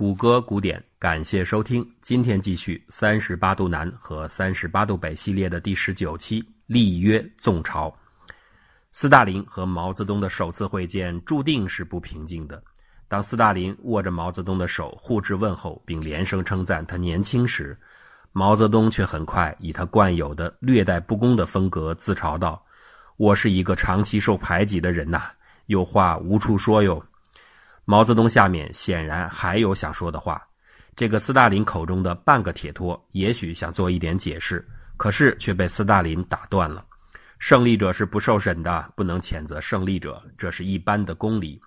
谷歌古典，感谢收听。今天继续三十八度南和三十八度北系列的第十九期立约纵朝。斯大林和毛泽东的首次会见注定是不平静的。当斯大林握着毛泽东的手互致问候，并连声称赞他年轻时，毛泽东却很快以他惯有的略带不公的风格自嘲道：“我是一个长期受排挤的人呐，有话无处说哟。”毛泽东下面显然还有想说的话。这个斯大林口中的半个铁托，也许想做一点解释，可是却被斯大林打断了。胜利者是不受审的，不能谴责胜利者，这是一般的公理。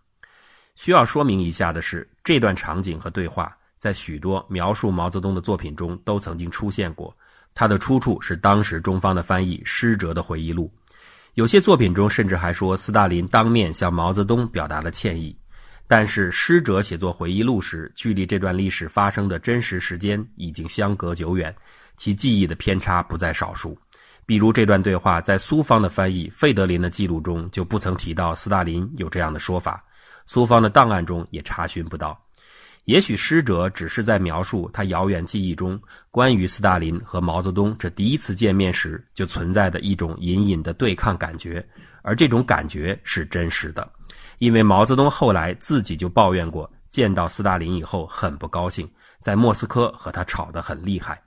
需要说明一下的是，这段场景和对话在许多描述毛泽东的作品中都曾经出现过。它的出处是当时中方的翻译施哲的回忆录，有些作品中甚至还说斯大林当面向毛泽东表达了歉意。但是师哲写作回忆录时，距离这段历史发生的真实时间已经相隔久远，其记忆的偏差不在少数。比如这段对话，在苏方的翻译费德林的记录中就不曾提到斯大林有这样的说法，苏方的档案中也查询不到。也许师哲只是在描述他遥远记忆中关于斯大林和毛泽东这第一次见面时就存在的一种隐隐的对抗感觉，而这种感觉是真实的。因为毛泽东后来自己就抱怨过，见到斯大林以后很不高兴，在莫斯科和他吵得很厉害，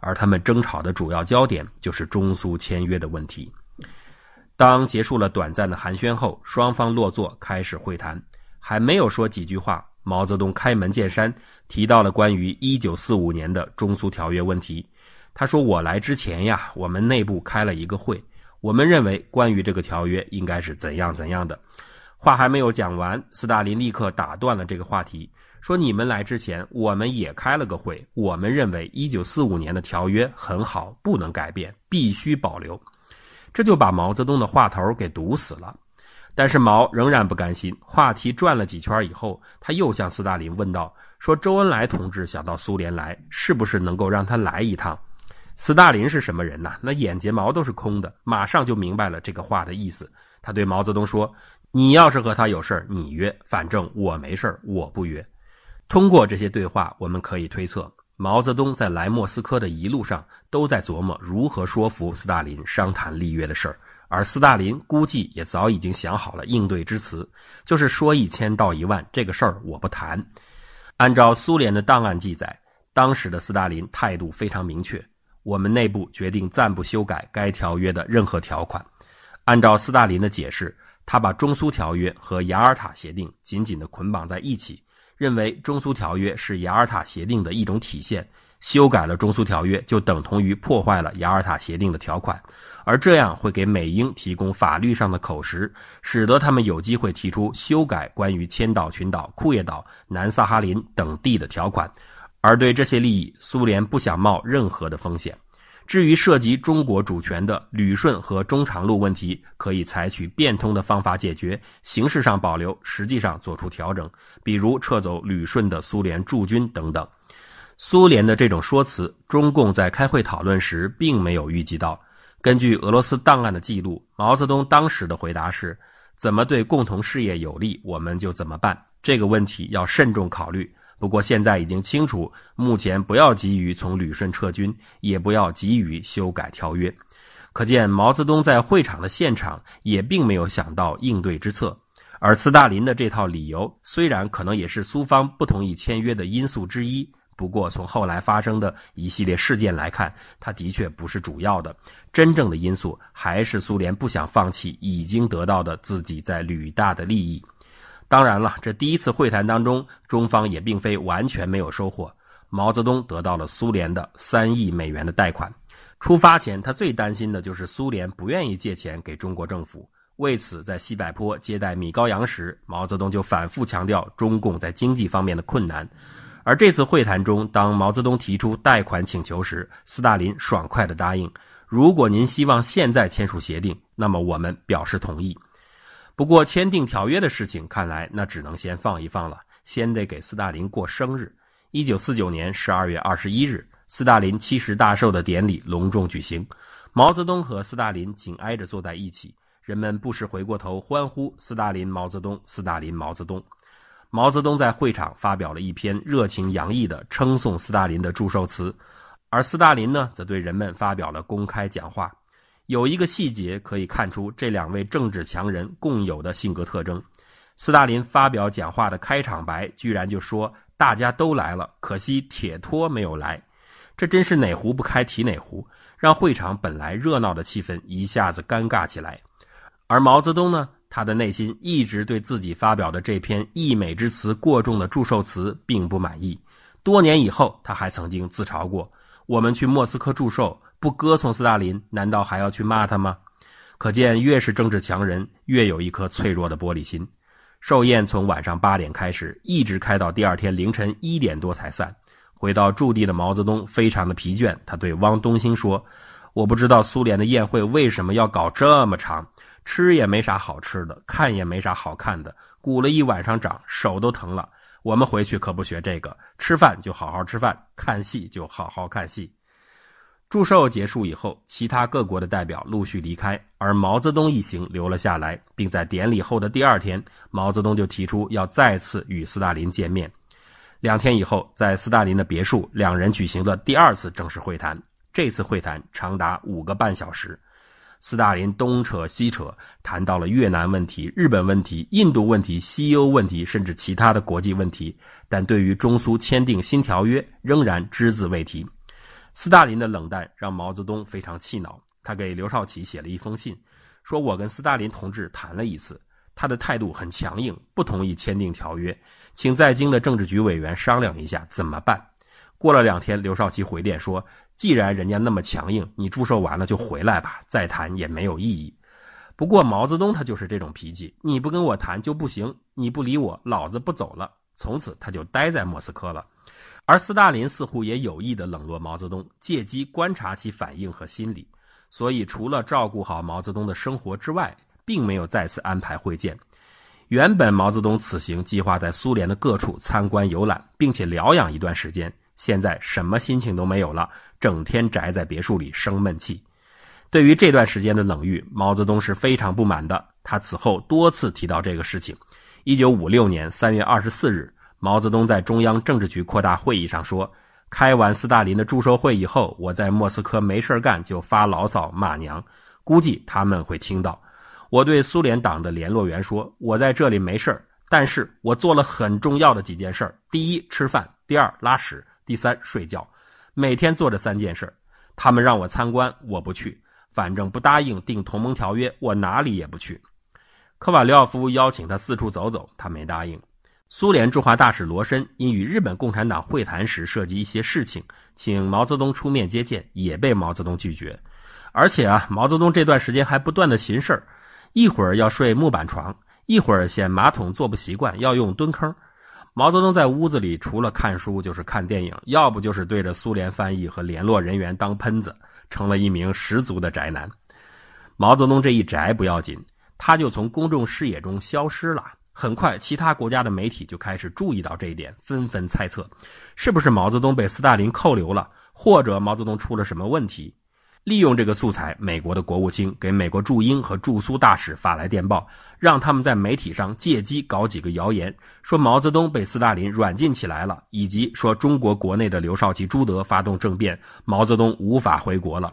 而他们争吵的主要焦点就是中苏签约的问题。当结束了短暂的寒暄后，双方落座开始会谈，还没有说几句话，毛泽东开门见山提到了关于1945年的中苏条约问题。他说：“我来之前呀，我们内部开了一个会，我们认为关于这个条约应该是怎样怎样的。”话还没有讲完，斯大林立刻打断了这个话题，说：“你们来之前，我们也开了个会，我们认为1945年的条约很好，不能改变，必须保留。”这就把毛泽东的话头给堵死了。但是毛仍然不甘心，话题转了几圈以后，他又向斯大林问道：“说周恩来同志想到苏联来，是不是能够让他来一趟？”斯大林是什么人呢？那眼睫毛都是空的，马上就明白了这个话的意思。他对毛泽东说。你要是和他有事儿，你约；反正我没事儿，我不约。通过这些对话，我们可以推测，毛泽东在来莫斯科的一路上都在琢磨如何说服斯大林商谈立约的事儿，而斯大林估计也早已经想好了应对之词，就是说一千道一万，这个事儿我不谈。按照苏联的档案记载，当时的斯大林态度非常明确：我们内部决定暂不修改该条约的任何条款。按照斯大林的解释。他把中苏条约和雅尔塔协定紧紧地捆绑在一起，认为中苏条约是雅尔塔协定的一种体现，修改了中苏条约就等同于破坏了雅尔塔协定的条款，而这样会给美英提供法律上的口实，使得他们有机会提出修改关于千岛群岛、库页岛、南萨哈林等地的条款，而对这些利益，苏联不想冒任何的风险。至于涉及中国主权的旅顺和中长路问题，可以采取变通的方法解决，形式上保留，实际上做出调整，比如撤走旅顺的苏联驻军等等。苏联的这种说辞，中共在开会讨论时并没有预计到。根据俄罗斯档案的记录，毛泽东当时的回答是：“怎么对共同事业有利，我们就怎么办。这个问题要慎重考虑。”不过现在已经清楚，目前不要急于从旅顺撤军，也不要急于修改条约。可见毛泽东在会场的现场也并没有想到应对之策。而斯大林的这套理由，虽然可能也是苏方不同意签约的因素之一，不过从后来发生的一系列事件来看，他的确不是主要的。真正的因素还是苏联不想放弃已经得到的自己在旅大的利益。当然了，这第一次会谈当中，中方也并非完全没有收获。毛泽东得到了苏联的三亿美元的贷款。出发前，他最担心的就是苏联不愿意借钱给中国政府。为此，在西柏坡接待米高扬时，毛泽东就反复强调中共在经济方面的困难。而这次会谈中，当毛泽东提出贷款请求时，斯大林爽快地答应：“如果您希望现在签署协定，那么我们表示同意。”不过，签订条约的事情看来那只能先放一放了，先得给斯大林过生日。一九四九年十二月二十一日，斯大林七十大寿的典礼隆重举行，毛泽东和斯大林紧挨着坐在一起，人们不时回过头欢呼“斯大林毛泽东，斯大林毛泽东”。毛泽东在会场发表了一篇热情洋溢的称颂斯大林的祝寿词，而斯大林呢，则对人们发表了公开讲话。有一个细节可以看出这两位政治强人共有的性格特征：斯大林发表讲话的开场白，居然就说：“大家都来了，可惜铁托没有来。”这真是哪壶不开提哪壶，让会场本来热闹的气氛一下子尴尬起来。而毛泽东呢？他的内心一直对自己发表的这篇溢美之词过重的祝寿词并不满意。多年以后，他还曾经自嘲过：“我们去莫斯科祝寿，不歌颂斯大林，难道还要去骂他吗？”可见，越是政治强人，越有一颗脆弱的玻璃心。寿宴从晚上八点开始，一直开到第二天凌晨一点多才散。回到驻地的毛泽东非常的疲倦，他对汪东兴说：“我不知道苏联的宴会为什么要搞这么长。”吃也没啥好吃的，看也没啥好看的，鼓了一晚上掌，手都疼了。我们回去可不学这个，吃饭就好好吃饭，看戏就好好看戏。祝寿结束以后，其他各国的代表陆续离开，而毛泽东一行留了下来，并在典礼后的第二天，毛泽东就提出要再次与斯大林见面。两天以后，在斯大林的别墅，两人举行了第二次正式会谈。这次会谈长达五个半小时。斯大林东扯西扯，谈到了越南问题、日本问题、印度问题、西欧问题，甚至其他的国际问题。但对于中苏签订新条约，仍然只字未提。斯大林的冷淡让毛泽东非常气恼，他给刘少奇写了一封信，说我跟斯大林同志谈了一次，他的态度很强硬，不同意签订条约，请在京的政治局委员商量一下怎么办。过了两天，刘少奇回电说。既然人家那么强硬，你祝寿完了就回来吧，再谈也没有意义。不过毛泽东他就是这种脾气，你不跟我谈就不行，你不理我，老子不走了。从此他就待在莫斯科了。而斯大林似乎也有意的冷落毛泽东，借机观察其反应和心理。所以除了照顾好毛泽东的生活之外，并没有再次安排会见。原本毛泽东此行计划在苏联的各处参观游览，并且疗养一段时间。现在什么心情都没有了，整天宅在别墅里生闷气。对于这段时间的冷遇，毛泽东是非常不满的。他此后多次提到这个事情。一九五六年三月二十四日，毛泽东在中央政治局扩大会议上说：“开完斯大林的祝寿会以后，我在莫斯科没事干就发牢骚骂娘，估计他们会听到。我对苏联党的联络员说，我在这里没事但是我做了很重要的几件事第一，吃饭；第二，拉屎。”第三，睡觉，每天做这三件事他们让我参观，我不去，反正不答应订同盟条约，我哪里也不去。科瓦廖夫邀请他四处走走，他没答应。苏联驻华大使罗申因与日本共产党会谈时涉及一些事情，请毛泽东出面接见，也被毛泽东拒绝。而且啊，毛泽东这段时间还不断的寻事儿，一会儿要睡木板床，一会儿嫌马桶坐不习惯，要用蹲坑。毛泽东在屋子里除了看书就是看电影，要不就是对着苏联翻译和联络人员当喷子，成了一名十足的宅男。毛泽东这一宅不要紧，他就从公众视野中消失了。很快，其他国家的媒体就开始注意到这一点，纷纷猜测，是不是毛泽东被斯大林扣留了，或者毛泽东出了什么问题。利用这个素材，美国的国务卿给美国驻英和驻苏大使发来电报，让他们在媒体上借机搞几个谣言，说毛泽东被斯大林软禁起来了，以及说中国国内的刘少奇、朱德发动政变，毛泽东无法回国了。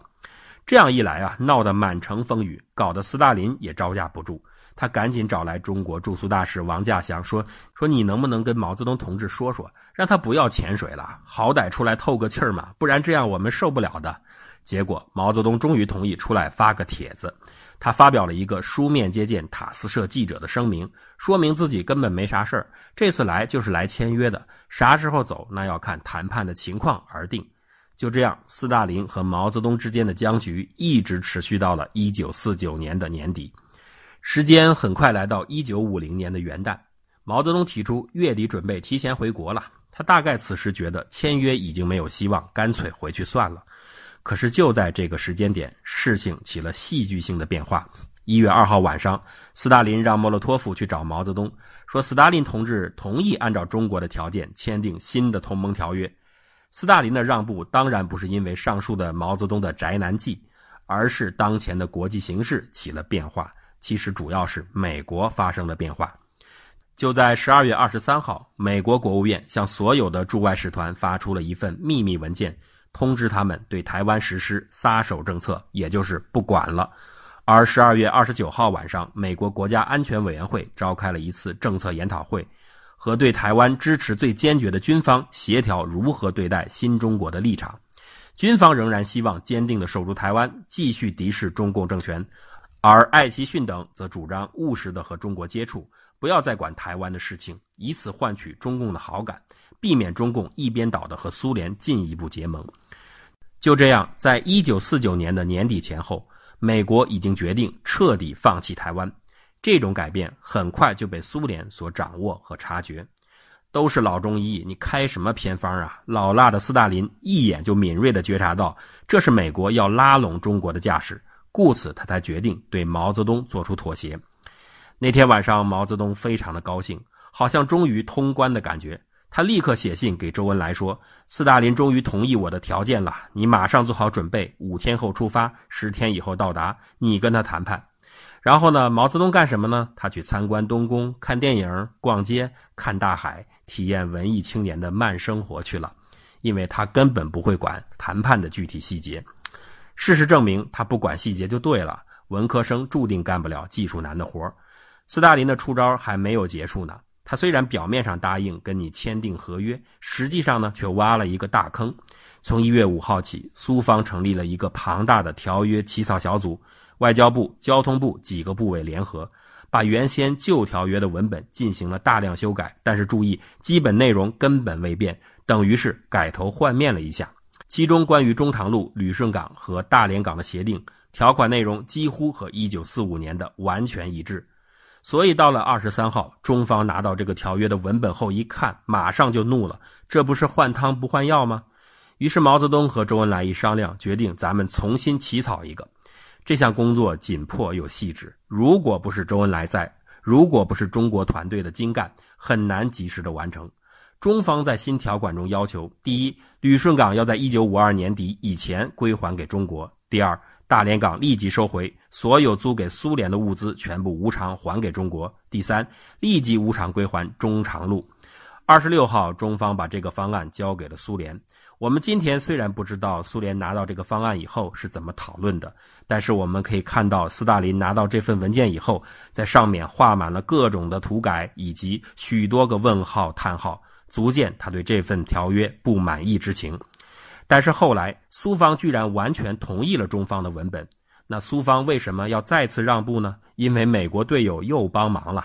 这样一来啊，闹得满城风雨，搞得斯大林也招架不住。他赶紧找来中国驻苏大使王稼祥，说：“说你能不能跟毛泽东同志说说，让他不要潜水了，好歹出来透个气儿嘛，不然这样我们受不了的。”结果，毛泽东终于同意出来发个帖子。他发表了一个书面接见塔斯社记者的声明，说明自己根本没啥事儿，这次来就是来签约的，啥时候走那要看谈判的情况而定。就这样，斯大林和毛泽东之间的僵局一直持续到了1949年的年底。时间很快来到1950年的元旦，毛泽东提出月底准备提前回国了。他大概此时觉得签约已经没有希望，干脆回去算了。可是就在这个时间点，事情起了戏剧性的变化。一月二号晚上，斯大林让莫洛托夫去找毛泽东，说斯大林同志同意按照中国的条件签订新的同盟条约。斯大林的让步当然不是因为上述的毛泽东的宅男计，而是当前的国际形势起了变化。其实主要是美国发生了变化。就在十二月二十三号，美国国务院向所有的驻外使团发出了一份秘密文件，通知他们对台湾实施撒手政策，也就是不管了。而十二月二十九号晚上，美国国家安全委员会召开了一次政策研讨会，和对台湾支持最坚决的军方协调如何对待新中国的立场。军方仍然希望坚定地守住台湾，继续敌视中共政权，而艾奇逊等则主张务实的和中国接触。不要再管台湾的事情，以此换取中共的好感，避免中共一边倒的和苏联进一步结盟。就这样，在一九四九年的年底前后，美国已经决定彻底放弃台湾。这种改变很快就被苏联所掌握和察觉。都是老中医，你开什么偏方啊？老辣的斯大林一眼就敏锐地觉察到，这是美国要拉拢中国的架势，故此他才决定对毛泽东做出妥协。那天晚上，毛泽东非常的高兴，好像终于通关的感觉。他立刻写信给周恩来说：“斯大林终于同意我的条件了，你马上做好准备，五天后出发，十天以后到达，你跟他谈判。”然后呢，毛泽东干什么呢？他去参观东宫，看电影、逛街、看大海，体验文艺青年的慢生活去了，因为他根本不会管谈判的具体细节。事实证明，他不管细节就对了。文科生注定干不了技术难的活。斯大林的出招还没有结束呢。他虽然表面上答应跟你签订合约，实际上呢却挖了一个大坑。从一月五号起，苏方成立了一个庞大的条约起草小组，外交部、交通部几个部委联合，把原先旧条约的文本进行了大量修改。但是注意，基本内容根本未变，等于是改头换面了一下。其中关于中长路、旅顺港和大连港的协定条款内容，几乎和一九四五年的完全一致。所以到了二十三号，中方拿到这个条约的文本后一看，马上就怒了，这不是换汤不换药吗？于是毛泽东和周恩来一商量，决定咱们重新起草一个。这项工作紧迫又细致，如果不是周恩来在，如果不是中国团队的精干，很难及时的完成。中方在新条款中要求：第一，旅顺港要在一九五二年底以前归还给中国；第二，大连港立即收回所有租给苏联的物资，全部无偿还给中国。第三，立即无偿归还中长路。二十六号，中方把这个方案交给了苏联。我们今天虽然不知道苏联拿到这个方案以后是怎么讨论的，但是我们可以看到，斯大林拿到这份文件以后，在上面画满了各种的涂改以及许多个问号、叹号，足见他对这份条约不满意之情。但是后来，苏方居然完全同意了中方的文本。那苏方为什么要再次让步呢？因为美国队友又帮忙了。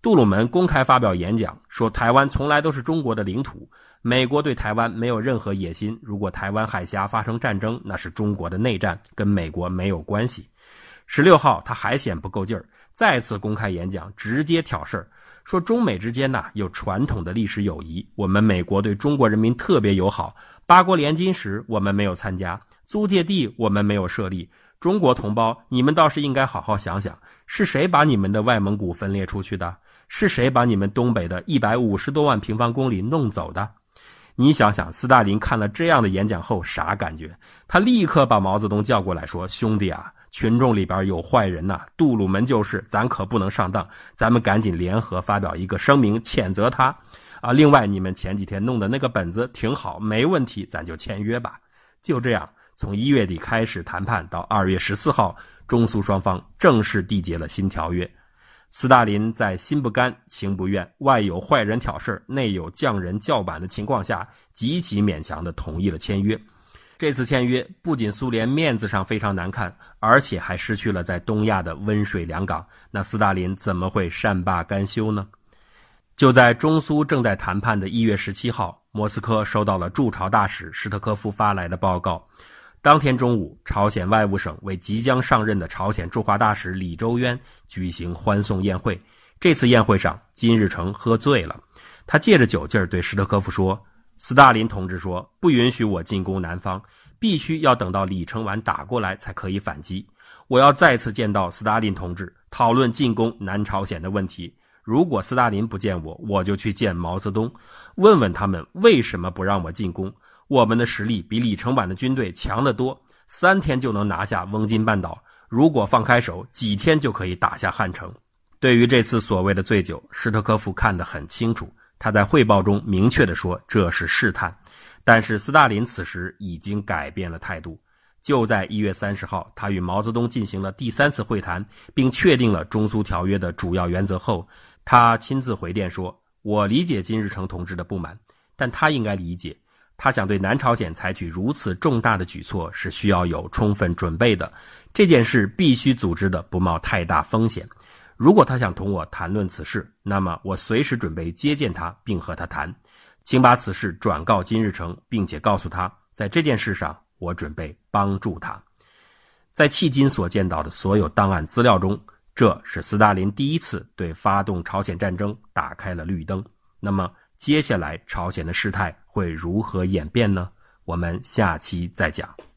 杜鲁门公开发表演讲说：“台湾从来都是中国的领土，美国对台湾没有任何野心。如果台湾海峡发生战争，那是中国的内战，跟美国没有关系。”十六号，他还嫌不够劲儿，再次公开演讲，直接挑事儿。说中美之间呐有传统的历史友谊，我们美国对中国人民特别友好。八国联军时我们没有参加，租界地我们没有设立。中国同胞，你们倒是应该好好想想，是谁把你们的外蒙古分裂出去的？是谁把你们东北的一百五十多万平方公里弄走的？你想想，斯大林看了这样的演讲后啥感觉？他立刻把毛泽东叫过来说：“兄弟啊！”群众里边有坏人呐，杜鲁门就是，咱可不能上当，咱们赶紧联合发表一个声明谴责他，啊，另外你们前几天弄的那个本子挺好，没问题，咱就签约吧。就这样，从一月底开始谈判，到二月十四号，中苏双方正式缔结了新条约。斯大林在心不甘情不愿，外有坏人挑事内有匠人叫板的情况下，极其勉强地同意了签约。这次签约不仅苏联面子上非常难看，而且还失去了在东亚的温水良港。那斯大林怎么会善罢甘休呢？就在中苏正在谈判的一月十七号，莫斯科收到了驻朝大使史特科夫发来的报告。当天中午，朝鲜外务省为即将上任的朝鲜驻华大使李周渊举行欢送宴会。这次宴会上，金日成喝醉了，他借着酒劲儿对史特科夫说。斯大林同志说：“不允许我进攻南方，必须要等到李承晚打过来才可以反击。我要再次见到斯大林同志，讨论进攻南朝鲜的问题。如果斯大林不见我，我就去见毛泽东，问问他们为什么不让我进攻。我们的实力比李承晚的军队强得多，三天就能拿下翁金半岛。如果放开手，几天就可以打下汉城。”对于这次所谓的醉酒，施特科夫看得很清楚。他在汇报中明确地说这是试探，但是斯大林此时已经改变了态度。就在一月三十号，他与毛泽东进行了第三次会谈，并确定了中苏条约的主要原则后，他亲自回电说：“我理解金日成同志的不满，但他应该理解，他想对南朝鲜采取如此重大的举措是需要有充分准备的。这件事必须组织的不冒太大风险。如果他想同我谈论此事，那么我随时准备接见他，并和他谈。请把此事转告金日成，并且告诉他，在这件事上。”我准备帮助他。在迄今所见到的所有档案资料中，这是斯大林第一次对发动朝鲜战争打开了绿灯。那么，接下来朝鲜的事态会如何演变呢？我们下期再讲。